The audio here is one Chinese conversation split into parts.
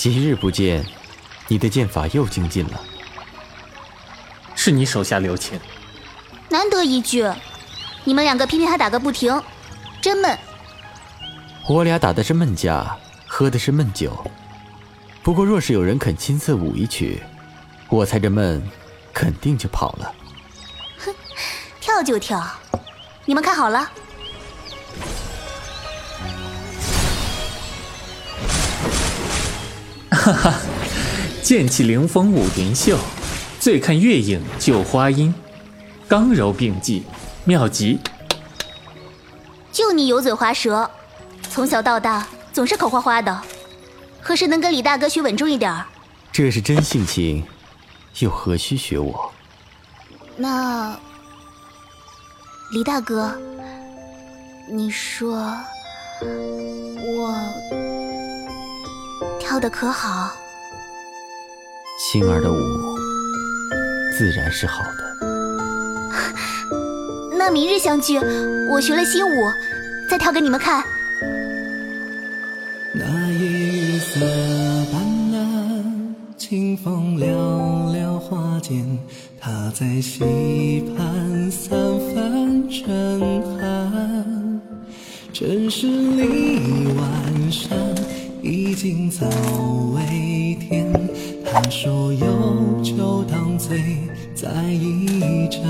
几日不见，你的剑法又精进了。是你手下留情，难得一聚，你们两个偏偏还打个不停，真闷。我俩打的是闷架，喝的是闷酒。不过若是有人肯亲自舞一曲，我猜这闷肯定就跑了。哼，跳就跳，你们看好了。哈哈，剑气凌风舞云袖，醉看月影救花音，刚柔并济，妙极。就你油嘴滑舌，从小到大总是口花花的，何时能跟李大哥学稳重一点儿？这是真性情，又何须学我？那李大哥，你说我？跳的可好？星儿的舞自然是好的。那明日相聚，我学了新舞，再跳给你们看。那夜雨色斑斓，清风寥寥花间，他在溪畔三分震撼。正是离晚山。已经早为天，他说有酒当醉再一盏，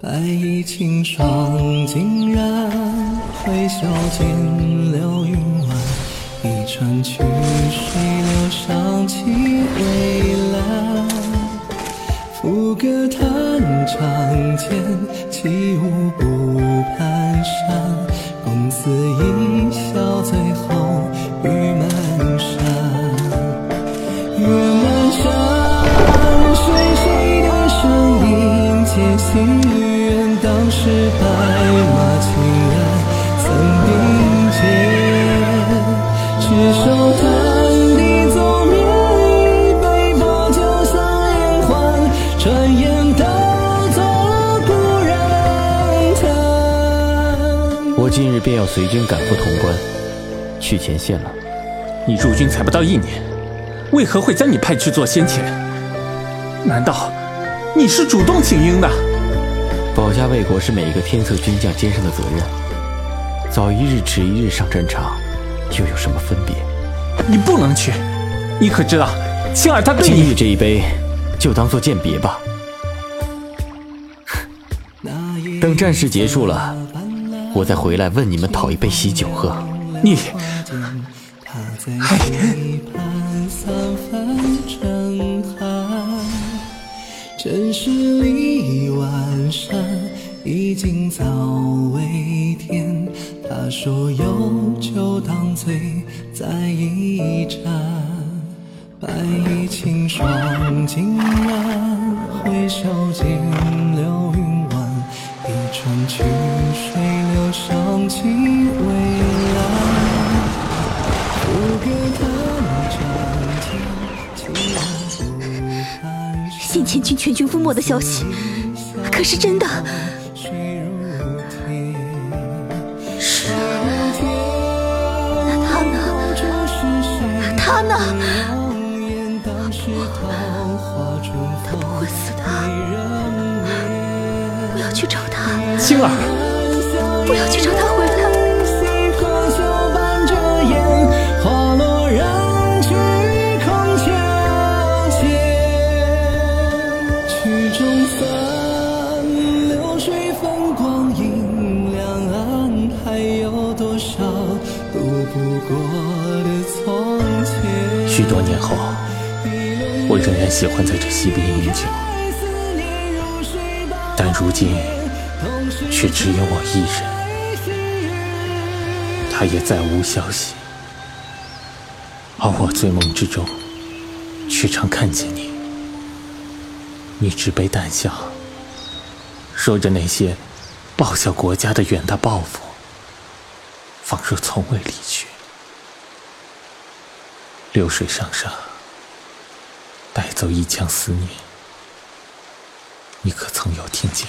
白衣轻霜尽染，挥袖间流云晚，一船曲水流觞起微澜，抚歌弹长剑，起舞不蹒跚，共思一笑最后。随军赶赴潼关，去前线了。你入军才不到一年，为何会将你派去做先遣？难道你是主动请缨的？保家卫国是每一个天策军将肩上的责任，早一日迟一日上战场，又有什么分别？你不能去，你可知道青儿她对你……今日这一杯，就当做鉴别吧。等战事结束了，我再回来问你们讨一杯喜酒喝。你。在溪畔三分震撼，正是离晚山，已经早为天。他说有酒当醉再一盏，白衣轻霜尽染，回首间流云晚，一船曲水流觞起微澜。现前军全军覆没的消息，可是真的？是。那他呢？他呢？他不会死的。我要去找他，星儿，不要去找他回来。许多年后，我仍然喜欢在这溪边饮酒，但如今却只有我一人。他也再无消息，而我醉梦之中，却常看见你。你只杯淡笑，说着那些报效国家的远大抱负，仿若从未离去。流水上沙，带走一腔思念。你可曾有听见？